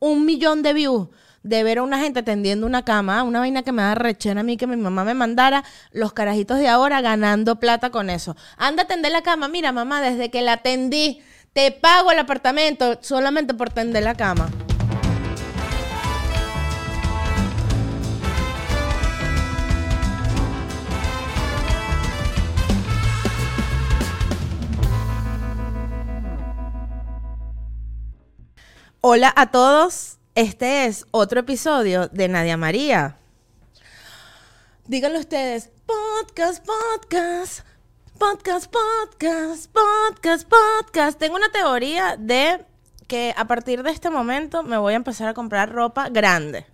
un millón de views de ver a una gente tendiendo una cama, una vaina que me da rechena a mí que mi mamá me mandara, los carajitos de ahora ganando plata con eso. Anda a tender la cama, mira mamá, desde que la tendí, te pago el apartamento solamente por tender la cama. Hola a todos, este es otro episodio de Nadia María. Díganlo ustedes, podcast, podcast, podcast, podcast, podcast, podcast. Tengo una teoría de que a partir de este momento me voy a empezar a comprar ropa grande.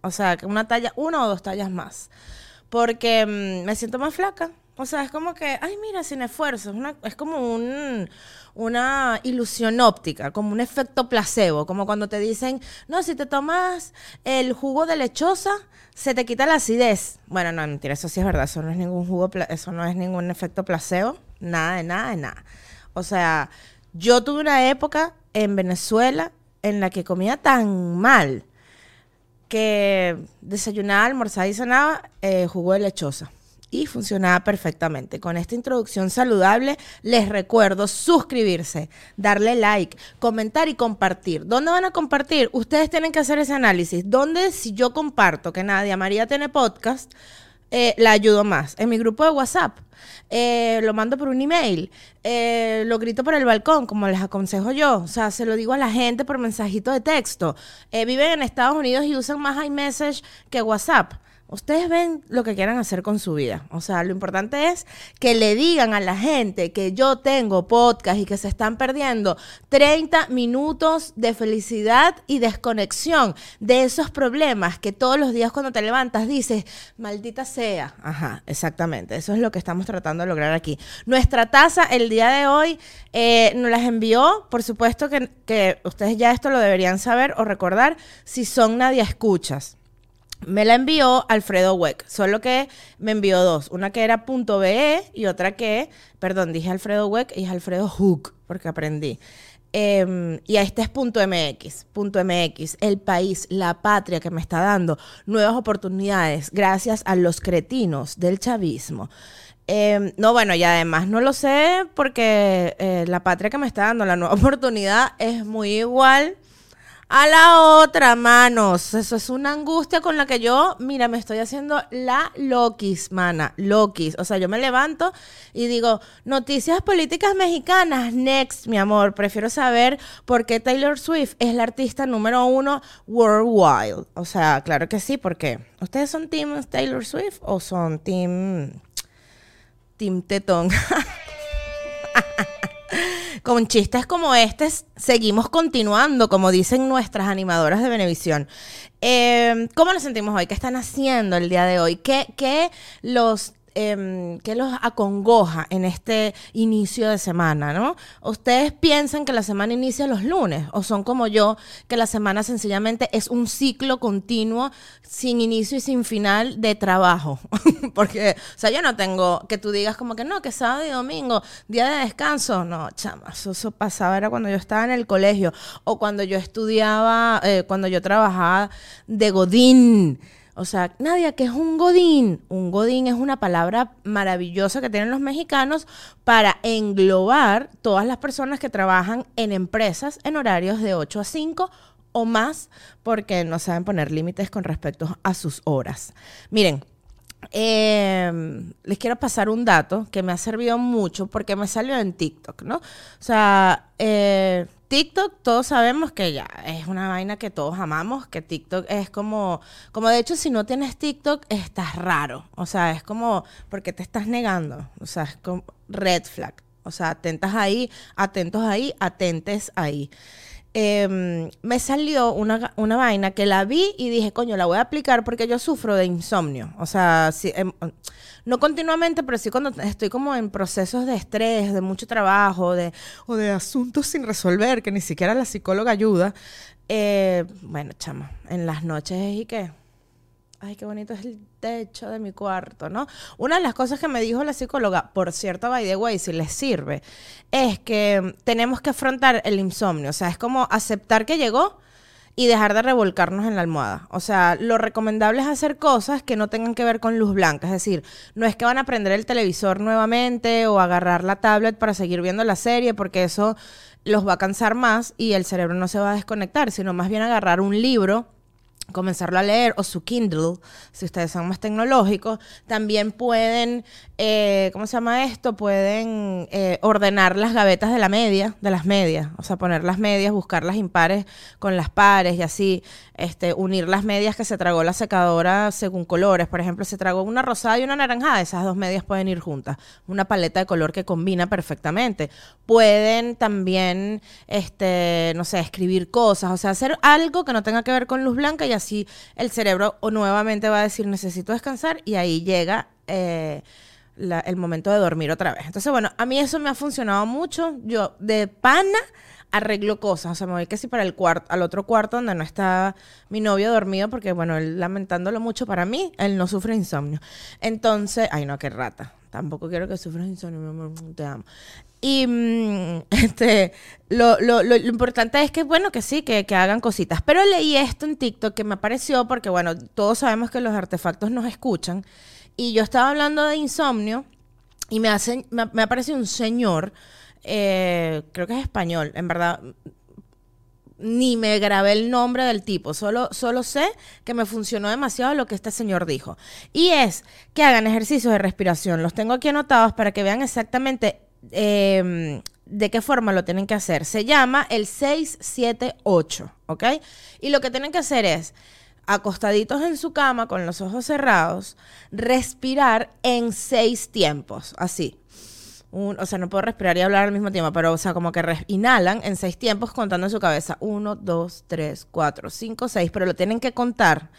O sea, una talla, una o dos tallas más. Porque mm, me siento más flaca. O sea, es como que, ay, mira, sin esfuerzo. Es, como un, una ilusión óptica, como un efecto placebo. Como cuando te dicen, no, si te tomas el jugo de lechosa, se te quita la acidez. Bueno, no, mentira, eso sí es verdad. Eso no es ningún jugo, eso no es ningún efecto placebo. Nada, de nada, de nada. O sea, yo tuve una época en Venezuela en la que comía tan mal que desayunaba, almorzaba y cenaba eh, jugo de lechosa. Y funcionaba perfectamente. Con esta introducción saludable, les recuerdo suscribirse, darle like, comentar y compartir. ¿Dónde van a compartir? Ustedes tienen que hacer ese análisis. ¿Dónde, si yo comparto que Nadia María tiene podcast, eh, la ayudo más? En mi grupo de WhatsApp. Eh, lo mando por un email, eh, lo grito por el balcón, como les aconsejo yo. O sea, se lo digo a la gente por mensajito de texto. Eh, viven en Estados Unidos y usan más iMessage que WhatsApp. Ustedes ven lo que quieran hacer con su vida. O sea, lo importante es que le digan a la gente que yo tengo podcast y que se están perdiendo 30 minutos de felicidad y desconexión de esos problemas que todos los días cuando te levantas dices, maldita sea. Ajá, exactamente. Eso es lo que estamos tratando de lograr aquí. Nuestra taza el día de hoy eh, nos las envió, por supuesto que, que ustedes ya esto lo deberían saber o recordar si son nadie escuchas. Me la envió Alfredo Weck, solo que me envió dos, una que era .be y otra que, perdón, dije Alfredo Weck y es Alfredo Hook, porque aprendí. Eh, y este es .mx, .mx, el país, la patria que me está dando nuevas oportunidades gracias a los cretinos del chavismo. Eh, no, bueno, y además no lo sé porque eh, la patria que me está dando la nueva oportunidad es muy igual a la otra, manos. Eso es una angustia con la que yo, mira, me estoy haciendo la Lokis, mana. Lokis. O sea, yo me levanto y digo, noticias políticas mexicanas. Next, mi amor. Prefiero saber por qué Taylor Swift es la artista número uno worldwide. O sea, claro que sí, porque ¿ustedes son Team Taylor Swift o son Team. Team Tetón? con chistes como este, seguimos continuando, como dicen nuestras animadoras de Benevisión. Eh, ¿Cómo nos sentimos hoy? ¿Qué están haciendo el día de hoy? ¿Qué, qué los, eh, qué los acongoja en este inicio de semana, no? ¿Ustedes piensan que la semana inicia los lunes? ¿O son como yo, que la semana sencillamente es un ciclo continuo, sin inicio y sin final de trabajo? Porque, o sea, yo no tengo que tú digas como que no, que sábado y domingo, día de descanso. No, chama, eso, eso pasaba, era cuando yo estaba en el colegio o cuando yo estudiaba, eh, cuando yo trabajaba de Godín. O sea, Nadia, ¿qué es un godín? Un godín es una palabra maravillosa que tienen los mexicanos para englobar todas las personas que trabajan en empresas en horarios de 8 a 5 o más, porque no saben poner límites con respecto a sus horas. Miren, eh, les quiero pasar un dato que me ha servido mucho porque me salió en TikTok, ¿no? O sea, eh, TikTok todos sabemos que ya es una vaina que todos amamos, que TikTok es como, como de hecho si no tienes TikTok estás raro, o sea, es como, porque te estás negando? O sea, es como red flag, o sea, atentas ahí, atentos ahí, atentes ahí. Eh, me salió una, una, vaina que la vi y dije, coño, la voy a aplicar porque yo sufro de insomnio. O sea, si, eh, no continuamente, pero sí cuando estoy como en procesos de estrés, de mucho trabajo, de, o de asuntos sin resolver, que ni siquiera la psicóloga ayuda. Eh, bueno, chama, en las noches y que ay, qué bonito es el techo de mi cuarto, ¿no? Una de las cosas que me dijo la psicóloga, por cierto, by the way, si les sirve, es que tenemos que afrontar el insomnio. O sea, es como aceptar que llegó y dejar de revolcarnos en la almohada. O sea, lo recomendable es hacer cosas que no tengan que ver con luz blanca. Es decir, no es que van a prender el televisor nuevamente o agarrar la tablet para seguir viendo la serie, porque eso los va a cansar más y el cerebro no se va a desconectar, sino más bien agarrar un libro comenzarlo a leer o su Kindle, si ustedes son más tecnológicos, también pueden, eh, ¿cómo se llama esto? Pueden eh, ordenar las gavetas de la media, de las medias, o sea, poner las medias, buscar las impares con las pares y así, este, unir las medias que se tragó la secadora según colores. Por ejemplo, se tragó una rosada y una naranjada, esas dos medias pueden ir juntas. Una paleta de color que combina perfectamente. Pueden también, este, no sé, escribir cosas, o sea, hacer algo que no tenga que ver con luz blanca y así el cerebro nuevamente va a decir necesito descansar y ahí llega eh, el momento de dormir otra vez. Entonces, bueno, a mí eso me ha funcionado mucho. Yo de pana arreglo cosas. O sea, me voy casi para el cuarto, al otro cuarto donde no está mi novio dormido, porque bueno, él lamentándolo mucho para mí, él no sufre insomnio. Entonces, ay no, qué rata. Tampoco quiero que sufras insomnio, mi amor, te amo. Y mm, este, lo, lo, lo, importante es que, bueno, que sí, que, que, hagan cositas. Pero leí esto en TikTok que me apareció porque, bueno, todos sabemos que los artefactos nos escuchan. Y yo estaba hablando de insomnio y me, hace, me, me apareció un señor, eh, creo que es español, en verdad, ni me grabé el nombre del tipo, solo, solo sé que me funcionó demasiado lo que este señor dijo. Y es que hagan ejercicios de respiración. Los tengo aquí anotados para que vean exactamente em, de qué forma lo tienen que hacer. Se llama el 678, ¿ok? Y lo que tienen que hacer es acostaditos en su cama con los ojos cerrados, respirar en seis tiempos, así o sea, no puedo respirar y hablar al mismo tiempo, pero, o sea, como que inhalan en seis tiempos contando en su cabeza. Uno, dos, tres, cuatro, cinco, seis, pero lo tienen que contar.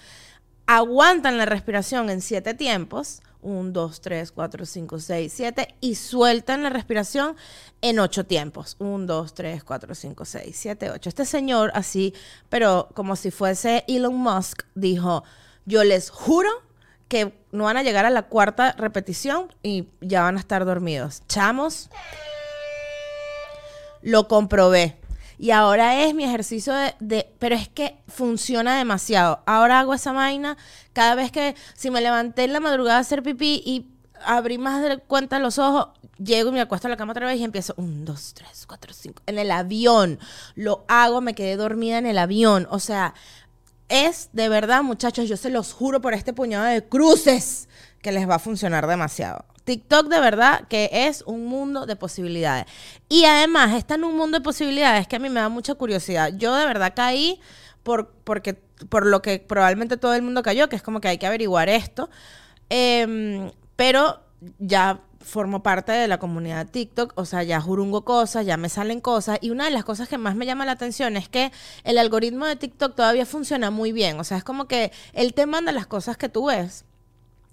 Aguantan la respiración en siete tiempos. Un, dos, tres, cuatro, cinco, seis, siete. Y sueltan la respiración en ocho tiempos. Un, dos, tres, cuatro, cinco, seis, siete, ocho. Este señor, así, pero como si fuese Elon Musk, dijo: Yo les juro que no van a llegar a la cuarta repetición y ya van a estar dormidos. Chamos, lo comprobé. Y ahora es mi ejercicio de, Pero es que funciona demasiado. Ahora hago esa vaina cada vez que... Si me levanté en la madrugada a hacer pipí y abrí más de cuenta los ojos, llego y me acuesto a la cama otra vez y empiezo... Un, dos, tres, cuatro, cinco... En el avión. Lo hago, me quedé dormida en el avión. O sea, es de verdad, muchachos, yo se los juro por este puñado de cruces que les va a funcionar demasiado. TikTok de verdad que es un mundo de posibilidades. Y además está en un mundo de posibilidades que a mí me da mucha curiosidad. Yo de verdad caí por, porque, por lo que probablemente todo el mundo cayó, que es como que hay que averiguar esto. Em, pero ya formo parte de la comunidad TikTok, o sea, ya jurungo cosas, ya me salen cosas, y una de las cosas que más me llama la atención es que el algoritmo de TikTok todavía funciona muy bien, o sea, es como que él te manda las cosas que tú ves.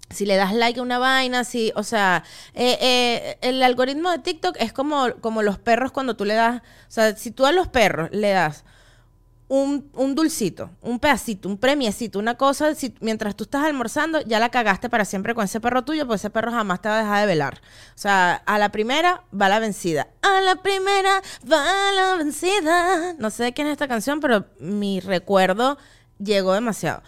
Si le das like a una vaina, si, o sea, eh, eh, el algoritmo de TikTok es como, como los perros cuando tú le das, o sea, si tú a los perros le das un, dulcito, un pedacito, un premiecito, una cosa, mientras tú estás almorzando, ya la cagaste para siempre con ese perro tuyo, pues ese perro jamás te va a dejar de velar. O sea, a la primera va la vencida. A la primera va la vencida. No sé de quién es esta canción, pero mi recuerdo llegó demasiado.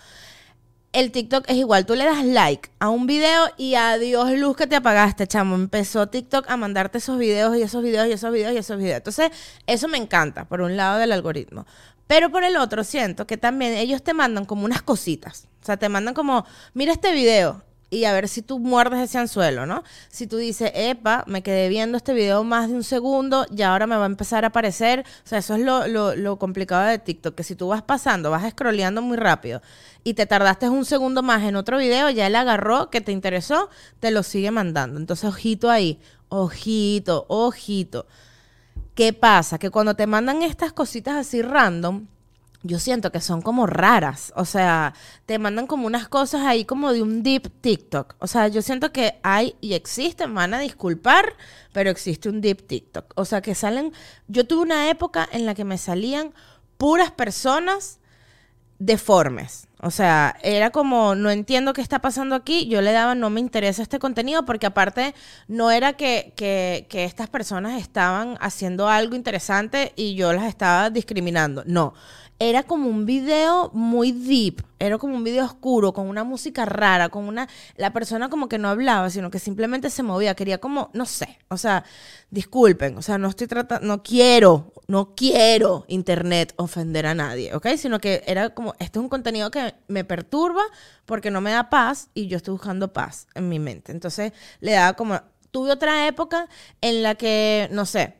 El TikTok es igual, tú le das like a un video y adiós luz que te apagaste, chamo. Empezó TikTok a mandarte esos videos y esos videos y esos videos y esos videos. Entonces, eso me encanta, por un lado del algoritmo. Pero por el otro, siento que también ellos te mandan como unas cositas. O sea, te mandan como, mira este video y a ver si tú muerdes ese anzuelo, ¿no? Si tú dices, epa, me quedé viendo este video más de un segundo y ahora me va a empezar a aparecer. O sea, eso es lo, lo, lo complicado de TikTok, que si tú vas pasando, vas scrolleando muy rápido y te tardaste un segundo más en otro video, ya él agarró que te interesó, te lo sigue mandando. Entonces, ojito ahí, ojito, ojito. ¿Qué pasa? Que cuando te mandan estas cositas así random, yo siento que son como raras. O sea, te mandan como unas cosas ahí como de un deep TikTok. O sea, yo siento que hay y existen, van a disculpar, pero existe un deep TikTok. O sea, que salen. Yo tuve una época en la que me salían puras personas deformes. O sea, era como, no entiendo qué está pasando aquí, yo le daba, no me interesa este contenido, porque aparte no era que, que, que, estas personas estaban haciendo algo interesante y yo las estaba discriminando, no, era como un video muy deep, era como un video oscuro, con una música rara, con una... La persona como que no hablaba, sino que simplemente se movía, quería como, no sé, o sea, disculpen, o sea, no estoy tratando, no quiero, no quiero internet ofender a nadie, ¿ok? Sino que era como, este es un contenido que me perturba porque no me da paz y yo estoy buscando paz en mi mente. Entonces le daba como, tuve otra época en la que, no sé,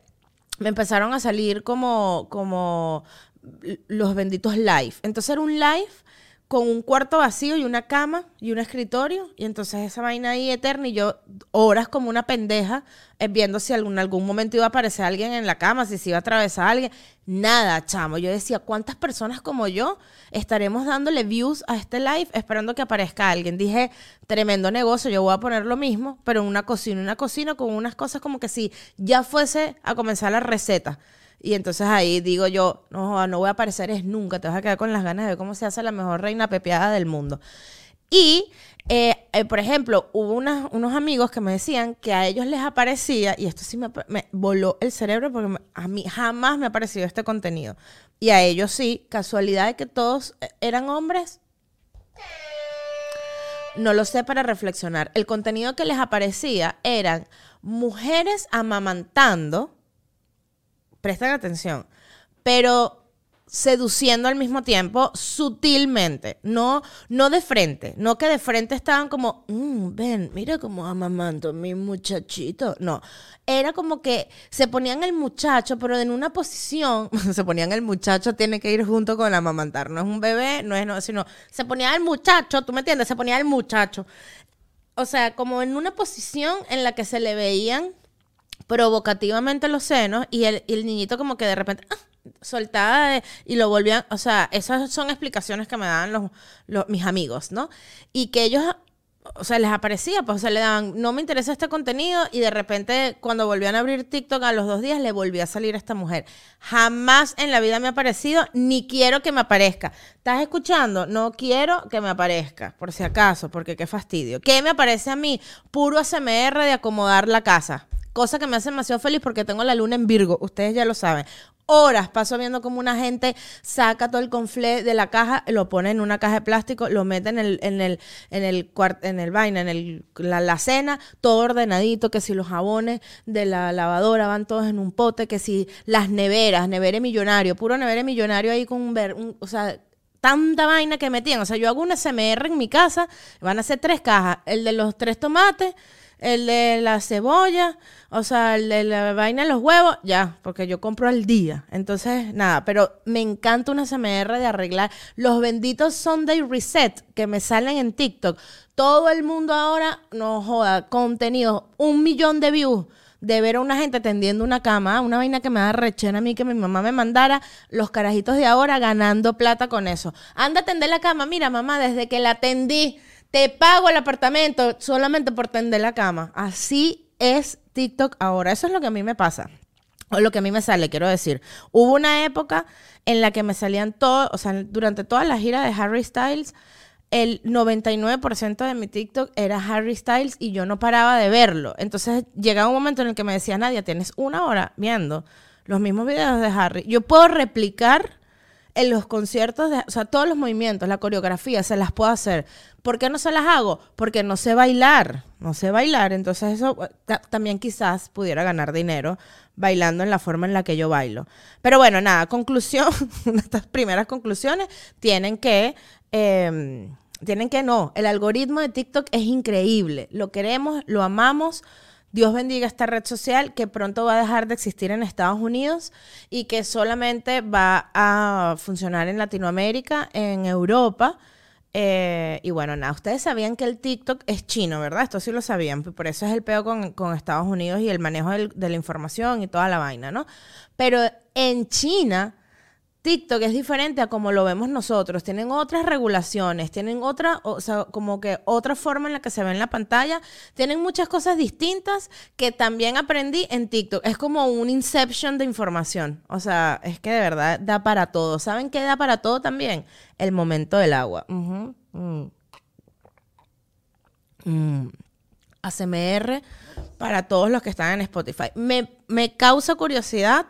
me empezaron a salir como, como los benditos live. Entonces era un live con un cuarto vacío y una cama y un escritorio. Y entonces esa vaina ahí eterna y yo horas como una pendeja eh, viendo si en algún momento iba a aparecer alguien en la cama, si se iba a atravesar alguien. Nada, chamo. Yo decía, ¿cuántas personas como yo estaremos dándole views a este live esperando que aparezca alguien? Dije, tremendo negocio, yo voy a poner lo mismo, pero en una cocina, una cocina con unas cosas como que si ya fuese a comenzar la receta. Y entonces ahí digo yo, no, no voy a aparecer es nunca, te vas a quedar con las ganas de ver cómo se hace la mejor reina pepeada del mundo. Y, eh, eh, por ejemplo, hubo unos amigos que me decían que a ellos les aparecía, y esto sí me, voló el cerebro porque a mí jamás me ha parecido este contenido. Y a ellos sí, casualidad de que todos eh, eran hombres. No lo sé para reflexionar. El contenido que les aparecía eran mujeres amamantando presten atención, pero seduciendo al mismo tiempo sutilmente, no, no de frente, no que de frente estaban como, mm, ven, mira cómo amamanto mi muchachito, no, era como que se ponían el muchacho, pero en una posición, se ponían el muchacho, tiene que ir junto con amamantar, no es un bebé, no es, no, sino, se ponía el muchacho, tú me entiendes, se ponía el muchacho, o sea, como en una posición en la que se le veían provocativamente los senos y el, niñito como que de repente ah, soltaba y lo volvían, o sea, esas son explicaciones que me daban los, mis amigos, ¿no? Y que ellos, o sea, les aparecía, pues, o sea, le daban, no me interesa este contenido y de repente cuando volvían a abrir TikTok a los dos días le volvía a salir esta mujer. Jamás en la vida me ha aparecido, ni quiero que me aparezca. ¿Estás escuchando? No quiero que me aparezca, por si acaso, porque qué fastidio. ¿Qué me aparece a mí? Puro ASMR de acomodar la casa cosa que me hace demasiado feliz porque tengo la luna en Virgo, ustedes ya lo saben. Horas paso viendo como una gente saca todo el conflé de la caja, lo pone en una caja de plástico, lo mete en el, en el, en el, en el vaina, en el, la, cena, todo ordenadito, que si los jabones de la lavadora van todos en un pote, que si las neveras, nevere millonario, puro nevere millonario ahí con un, ver, o sea, tanta vaina que metían. O sea, yo hago una SMR en mi casa, van a ser tres cajas, el de los tres tomates, el de la cebolla, o sea, el de la vaina de los huevos, ya, porque yo compro al día. Entonces, nada, pero me encanta una CMR de arreglar los benditos Sunday Reset que me salen en TikTok. Todo el mundo ahora, no joda, contenido, un millón de views de ver a una gente tendiendo una cama, una vaina que me da rechena a mí que mi mamá me mandara, los carajitos de ahora ganando plata con eso. Anda a tender la cama, mira mamá, desde que la tendí te pago el apartamento solamente por tender la cama. Así es TikTok ahora. Eso es lo que a mí me pasa. O lo que a mí me sale, quiero decir. Hubo una época en la que me salían todos, o sea, durante toda la gira de Harry Styles, el 99% de mi TikTok era Harry Styles y yo no paraba de verlo. Entonces llegaba un momento en el que me decía, Nadia, tienes una hora viendo los mismos videos de Harry. Yo puedo replicar en los conciertos, de, o sea, todos los movimientos, la coreografía, se las puedo hacer. ¿Por qué no se las hago? Porque no sé bailar, no sé bailar, entonces eso también quizás pudiera ganar dinero bailando en la forma en la que yo bailo. Pero bueno, nada, conclusión, estas primeras conclusiones tienen que... Em, tienen que no, el algoritmo de TikTok es increíble, lo queremos, lo amamos, Dios bendiga esta red social que pronto va a dejar de existir en Estados Unidos y que solamente va a funcionar en Latinoamérica, en Europa. Eh, y bueno, nada, ustedes sabían que el TikTok es chino, ¿verdad? Esto sí lo sabían, por eso es el peo con, Estados Unidos y el manejo de la información y toda la vaina, ¿no? Pero en China TikTok es diferente a como lo vemos nosotros. Tienen otras regulaciones, tienen otra, o sea, como que otra forma en la que se ve en la pantalla. Tienen muchas cosas distintas que también aprendí en TikTok. Es como un inception de información. O sea, es que de verdad da para todo. ¿Saben qué da para todo también? El momento del agua. Mm. Mm. ACMR para todos los que están en Spotify. Me, me causa curiosidad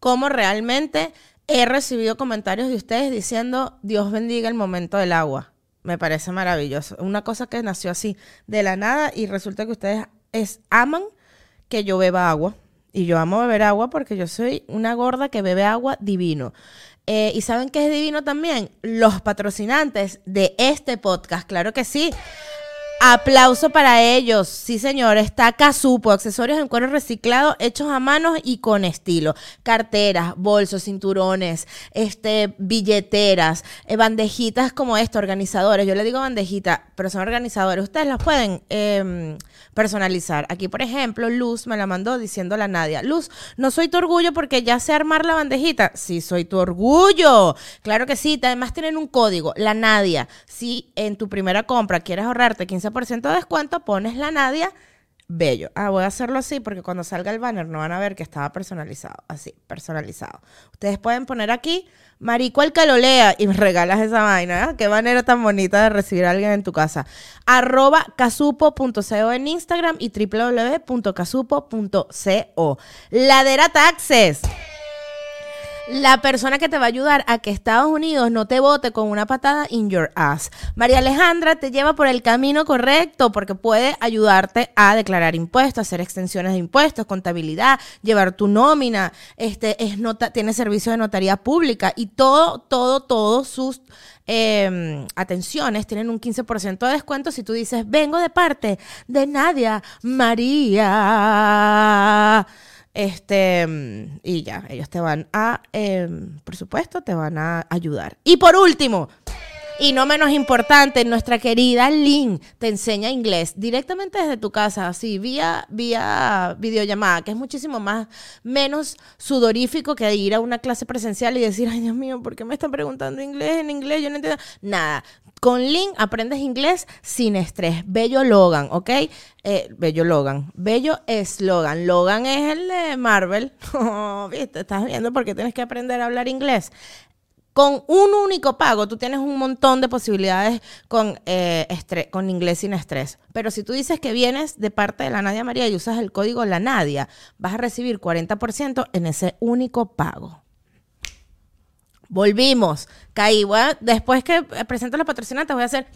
cómo realmente he recibido comentarios de ustedes diciendo, Dios bendiga el momento del agua. Me parece maravilloso. Una cosa que nació así de la nada y resulta que ustedes es, aman que yo beba agua. Y yo amo beber agua porque yo soy una gorda que bebe agua divino. Eh, ¿Y saben qué es divino también? Los patrocinantes de este podcast, claro que sí. Aplauso para ellos. Sí, señor. Está Casupo, accesorios en cuero reciclado, hechos a mano y con estilo. Carteras, bolsos, cinturones, este, billeteras, eh, bandejitas como esto, organizadores. Yo le digo bandejita, pero son organizadores. Ustedes las pueden em, personalizar. Aquí, por ejemplo, Luz me la mandó diciendo la Nadia. Luz, no soy tu orgullo porque ya sé armar la bandejita. Sí, soy tu orgullo. Claro que sí. Además tienen un código, la Nadia. Si en tu primera compra quieres ahorrarte 15% de descuento, pones la Nadia. Bello. Ah, voy a hacerlo así porque cuando salga el banner no van a ver que estaba personalizado. Así, personalizado. Ustedes pueden poner aquí, Marico el que y me regalas esa vaina. ¿eh? Qué manera tan bonita de recibir a alguien en tu casa. Arroba casupo.co en Instagram y www.casupo.co. Ladera Taxes la persona que te va a ayudar a que Estados Unidos no te vote con una patada in your ass. María Alejandra te lleva por el camino correcto porque puede ayudarte a declarar impuestos, hacer extensiones de impuestos, contabilidad, llevar tu nómina, este es nota, tiene servicio de notaría pública y todo, todo, todos sus em, atenciones tienen un 15% de descuento si tú dices, vengo de parte de Nadia María. Este, y ya, ellos te van a, em, por supuesto, te van a ayudar. Y por último, y no menos importante, nuestra querida Lynn te enseña inglés directamente desde tu casa, así, vía, vía videollamada, que es muchísimo más, menos sudorífico que ir a una clase presencial y decir, ay Dios mío, ¿por qué me están preguntando inglés en inglés? Yo no entiendo. Nada, con Link aprendes inglés sin estrés. Bello Logan, ¿ok? Eh, Bello Logan. Bello eslogan. Logan es el de Marvel. Oh, ¿Viste? Estás viendo por qué tienes que aprender a hablar inglés. Con un único pago, tú tienes un montón de posibilidades con, eh, con inglés sin estrés. Pero si tú dices que vienes de parte de la Nadia María y usas el código La Nadia, vas a recibir 40% en ese único pago. Volvimos. Caí. después que presento los patrocinantes, voy a hacer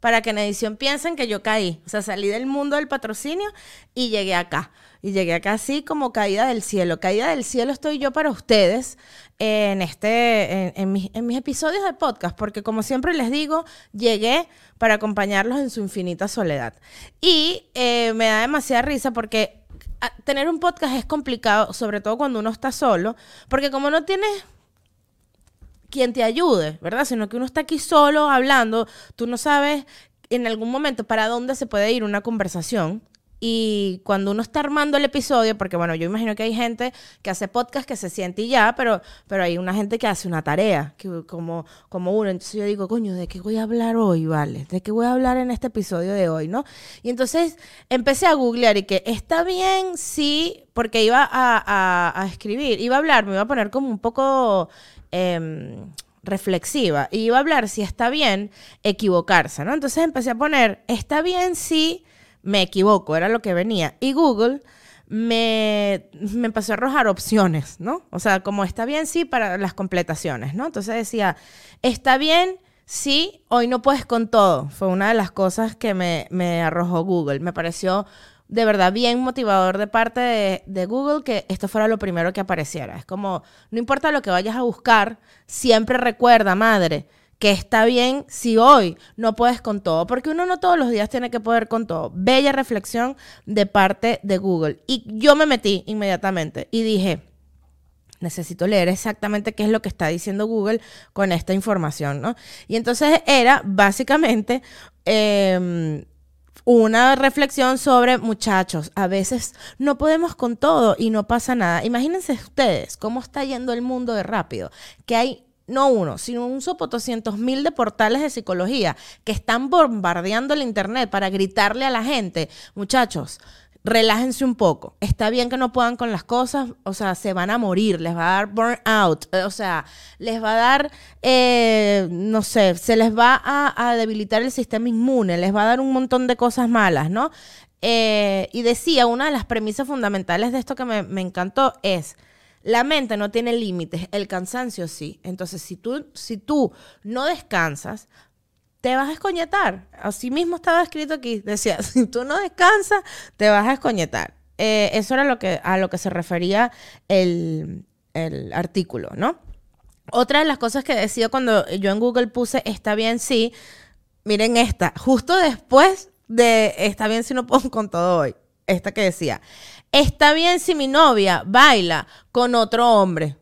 para que en edición piensen que yo caí. O sea, salí del mundo del patrocinio y llegué acá. Y llegué acá así como caída del cielo. Caída del cielo estoy yo para ustedes en, este, en, mis, episodios de podcast, porque como siempre les digo, llegué para acompañarlos en su infinita soledad. Y eh, me da demasiada risa porque ah, tener un podcast es complicado, sobre todo cuando uno está solo, porque como no tienes quien te ayude, ¿verdad? Sino que uno está aquí solo hablando, tú no sabes en algún momento para dónde se puede ir una conversación. Y cuando uno está armando el episodio, porque bueno, yo imagino que hay gente que hace podcast que se siente y ya, pero, pero hay una gente que hace una tarea, que, como, como uno. Entonces yo digo, coño, ¿de qué voy a hablar hoy, vale? ¿De qué voy a hablar en este episodio de hoy, no? Y entonces empecé a googlear y que está bien, sí, porque iba a, a, a escribir, iba a hablar, me iba a poner como un poco Em, reflexiva. Y iba a hablar si está bien equivocarse, ¿no? Entonces empecé a poner, está bien si me equivoco, era lo que venía. Y Google me, me empezó a arrojar opciones, ¿no? O sea, como está bien sí para las completaciones, ¿no? Entonces decía, está bien si hoy no puedes con todo. Fue una de las cosas que me arrojó Google. Me pareció de verdad bien motivador de parte de, Google que esto fuera lo primero que apareciera. Es como, no importa lo que vayas a buscar, siempre recuerda, madre, que está bien si hoy no puedes con todo, porque uno no todos los días tiene que poder con todo. Bella reflexión de parte de Google. Y yo me metí inmediatamente y dije, necesito leer exactamente qué es lo que está diciendo Google con esta información, ¿no? Y entonces era básicamente... Em, una reflexión sobre muchachos. A veces no podemos con todo y no pasa nada. Imagínense ustedes cómo está yendo el mundo de rápido, que hay no uno, sino un sopotoscientos mil de portales de psicología que están bombardeando el internet para gritarle a la gente, muchachos, relájense un poco. Está bien que no puedan con las cosas, o sea, se van a morir, les va a dar burnout, eh, o sea, les va a dar, eh, no sé, se les va a, debilitar el sistema inmune, les va a dar un montón de cosas malas, ¿no? Eh, y decía, una de las premisas fundamentales de esto que me, me encantó es, La mente no tiene límites, el cansancio sí. Entonces, si tú, si tú no descansas, te vas a escoñetar. Así mismo estaba escrito aquí. Decía, si tú no descansas, te vas a escoñetar. Eh, eso era lo que, a lo que se refería el, el artículo, ¿no? Otra de las cosas que decía cuando yo en Google puse está bien sí, miren esta, justo después de está bien si no pongo con todo hoy, esta que decía, está bien si mi novia baila con otro hombre.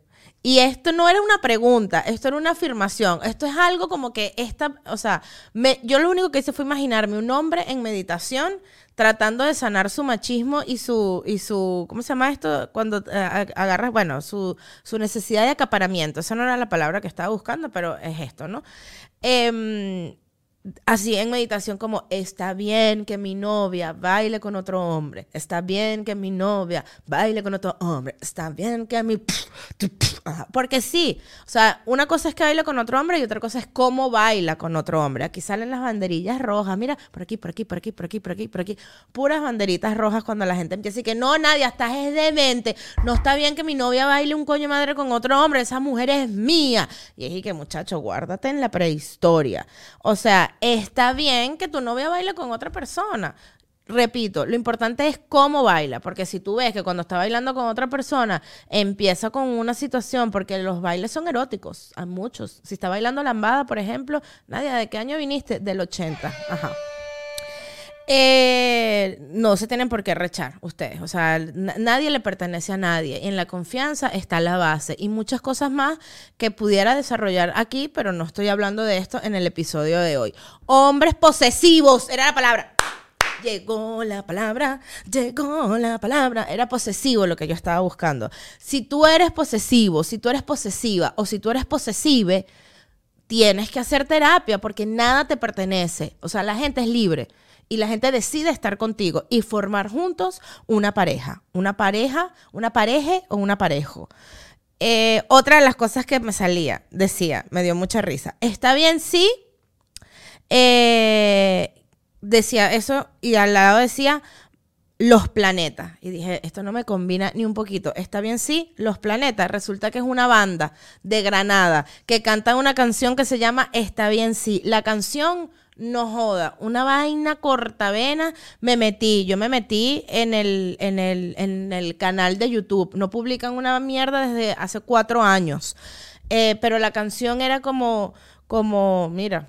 Y esto no era una pregunta, esto era una afirmación. Esto es algo como que esta, o sea, me, yo lo único que hice fue imaginarme un hombre en meditación tratando de sanar su machismo y su, y su ¿cómo se llama esto? Cuando eh, agarras, bueno, su, su, necesidad de acaparamiento. Esa no era la palabra que estaba buscando, pero es esto, ¿no? Eh, así en meditación como está bien que mi novia baile con otro hombre, está bien que mi novia baile con otro hombre, está bien que mi... Porque sí, o sea, una cosa es que baile con otro hombre y otra cosa es cómo baila con otro hombre. Aquí salen las banderillas rojas, mira, por aquí, por aquí, por aquí, por aquí, por aquí, por aquí, puras banderitas rojas cuando la gente empieza y que no, nadie, estás es demente, no está bien que mi novia baile un coño madre con otro hombre, esa mujer es mía. Y es que muchacho, guárdate en la prehistoria. O sea, está bien que tu novia baile con otra persona. Repito, lo importante es cómo baila, porque si tú ves que cuando está bailando con otra persona empieza con una situación, porque los bailes son eróticos, hay muchos. Si está bailando lambada, por ejemplo, Nadia, ¿de qué año viniste? Del 80. Ajá. Eh, no se tienen por qué rechar ustedes. O sea, nadie le pertenece a nadie. En la confianza está la base y muchas cosas más que pudiera desarrollar aquí, pero no estoy hablando de esto en el episodio de hoy. Hombres posesivos, era la palabra. Llegó la palabra, llegó la palabra. Era posesivo lo que yo estaba buscando. Si tú eres posesivo, si tú eres posesiva o si tú eres posesive, tienes que hacer terapia porque nada te pertenece. O sea, la gente es libre y la gente decide estar contigo y formar juntos una pareja, una pareja, una pareja o una parejo. Eh, otra de las cosas que me salía, decía, me dio mucha risa. Está bien, sí. Eh, decía eso y al lado decía los planetas. Y dije, esto no me combina ni un poquito. Está bien, sí, los planetas. Resulta que es una banda de Granada que canta una canción que se llama Está bien, sí. La canción no joda, una vaina cortavena, me metí, yo me metí en el, en el, en el canal de YouTube, no publican una mierda desde hace cuatro años, eh, pero la canción era como, como, mira,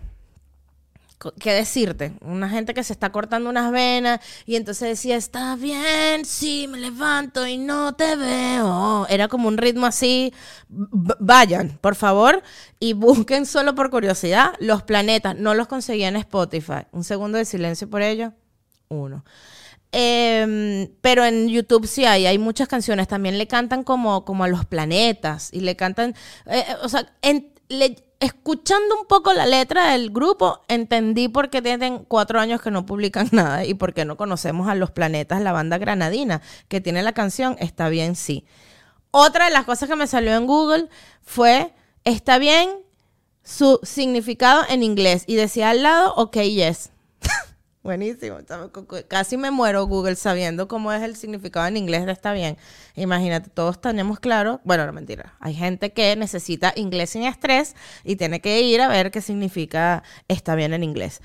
¿qué decirte? Una gente que se está cortando unas venas y entonces decía, está bien, sí, me levanto y no te veo. Era como un ritmo así. vayan, por favor, y busquen solo por curiosidad los planetas. No los conseguí en Spotify. Un segundo de silencio por ello. Uno. Em, pero en YouTube sí hay, hay muchas canciones. También le cantan como, como a los planetas y le cantan, eh, o sea, en, escuchando un poco la letra del grupo, entendí por qué tienen cuatro años que no publican nada y por qué no conocemos a los planetas, la banda granadina que tiene la canción Está bien, sí. Otra de las cosas que me salió en Google fue Está bien su significado en inglés y decía al lado, ok, yes. Buenísimo. Casi me muero Google sabiendo cómo es el significado en inglés de está bien. Imagínate, todos tenemos claro. Bueno, no mentira. Hay gente que necesita inglés sin estrés y tiene que ir a ver qué significa está bien en inglés.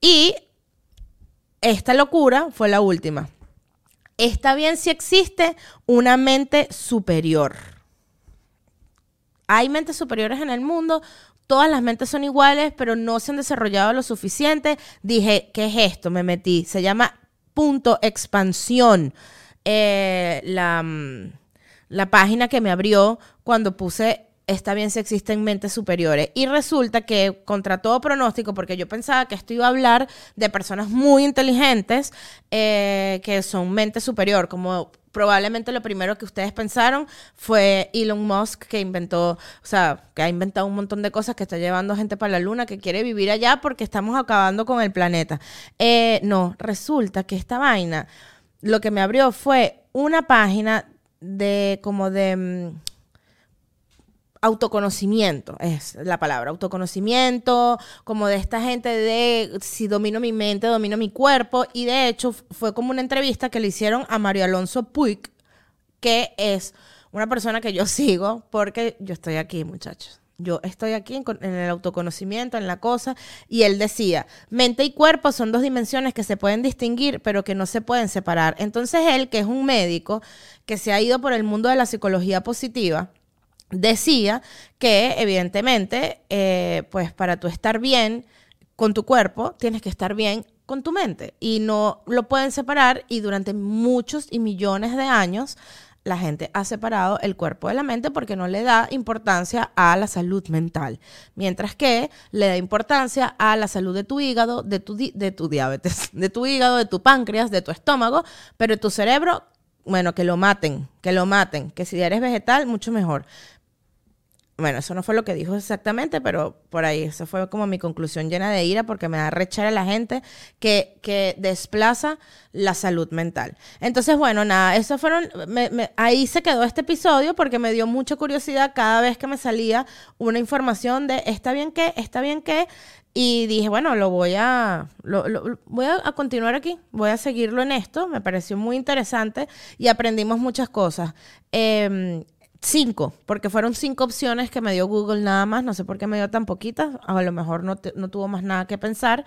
Y esta locura fue la última. Está bien si existe una mente superior. Hay mentes superiores en el mundo, todas las mentes son iguales, pero no se han desarrollado lo suficiente. Dije, ¿qué es esto? Me metí. Se llama punto expansión. Eh, la, mm, la página que me abrió cuando puse está bien si existen mentes superiores. Y resulta que contra todo pronóstico, porque yo pensaba que esto iba a hablar de personas muy inteligentes eh, que son mente superior, como probablemente lo primero que ustedes pensaron fue Elon Musk que inventó, o sea, que ha inventado un montón de cosas, que está llevando gente para la luna, que quiere vivir allá porque estamos acabando con el planeta. Eh, no, resulta que esta vaina, lo que me abrió fue una página de como de mm, autoconocimiento, es la palabra, autoconocimiento, como de esta gente de si domino mi mente, domino mi cuerpo, y de hecho fue como una entrevista que le hicieron a Mario Alonso Puig, que es una persona que yo sigo porque yo estoy aquí, muchachos. Yo estoy aquí en, el autoconocimiento, en la cosa, y él decía, mente y cuerpo son dos dimensiones que se pueden distinguir, pero que no se pueden separar. Entonces él, que es un médico, que se ha ido por el mundo de la psicología positiva, decía que evidentemente, eh, pues para tú estar bien con tu cuerpo, tienes que estar bien con tu mente y no lo pueden separar y durante muchos y millones de años la gente ha separado el cuerpo de la mente porque no le da importancia a la salud mental, mientras que le da importancia a la salud de tu hígado, de tu, de tu diabetes, de tu hígado, de tu páncreas, de tu estómago, pero tu cerebro, bueno, que lo maten, que lo maten, que si eres vegetal, mucho mejor. Bueno, eso no fue lo que dijo exactamente, pero por ahí, eso fue como mi conclusión llena de ira porque me da rechar a la gente que, que desplaza la salud mental. Entonces, bueno, nada, eso fueron, ahí se quedó este episodio porque me dio mucha curiosidad cada vez que me salía una información de está bien qué, está bien qué, y dije, bueno, lo voy a, lo, voy a, continuar aquí, voy a seguirlo en esto, me pareció muy interesante y aprendimos muchas cosas. Eh, Cinco, porque fueron cinco opciones que me dio Google nada más, no sé por qué me dio tan poquitas, a lo mejor no, no tuvo más nada que pensar.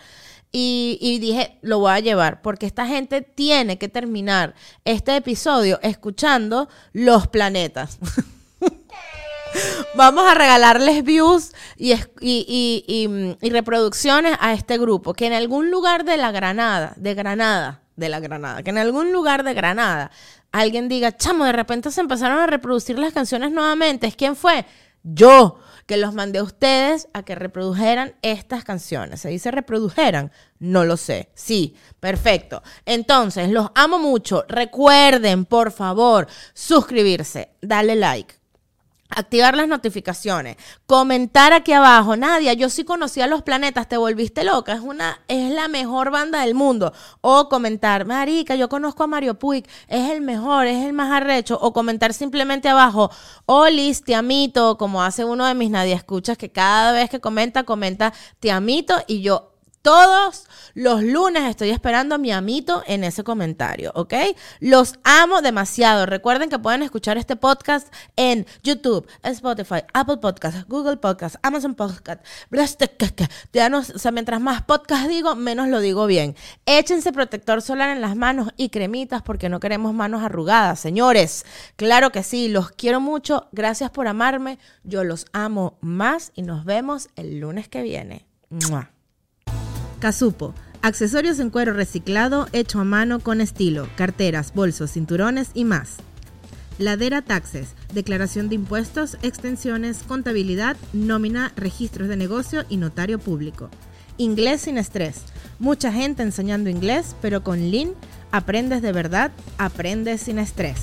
Y, dije, lo voy a llevar, porque esta gente tiene que terminar este episodio escuchando los planetas. Vamos a regalarles views y, y, y, reproducciones a este grupo, que en algún lugar de la Granada, de Granada, de la Granada, que en algún lugar de Granada alguien diga, chamo, de repente se empezaron a reproducir las canciones nuevamente. ¿Quién fue? Yo, que los mandé a ustedes a que reprodujeran estas canciones. ¿Se dice reprodujeran? No lo sé. Sí, perfecto. Entonces, los amo mucho. Recuerden, por favor, suscribirse, darle like Activar las notificaciones, comentar aquí abajo, Nadia, yo sí conocía los planetas, te volviste loca, es una, es la mejor banda del mundo. O comentar, Marica, yo conozco a Mario Puig, es el mejor, es el más arrecho. O comentar simplemente abajo, Olis, te amito, como hace uno de mis Nadia escuchas, que cada vez que comenta, comenta, te amito, y yo todos los lunes estoy esperando a mi amito en ese comentario, ¿ok? Los amo demasiado. Recuerden que pueden escuchar este podcast en YouTube, Spotify, Apple Podcast, Google Podcast, Amazon Podcast. O sea, mientras más podcast digo, menos lo digo bien. Échense protector solar en las manos y cremitas porque no queremos manos arrugadas, señores. Claro que sí, los quiero mucho. Gracias por amarme. Yo los amo más y nos vemos el lunes que viene. Casupo. Accesorios en cuero reciclado hecho a mano con estilo, carteras, bolsos, cinturones y más. Ladera Taxes, declaración de impuestos, extensiones, contabilidad, nómina, registros de negocio y notario público. Inglés sin estrés. Mucha gente enseñando inglés, pero con Lean aprendes de verdad, aprendes sin estrés.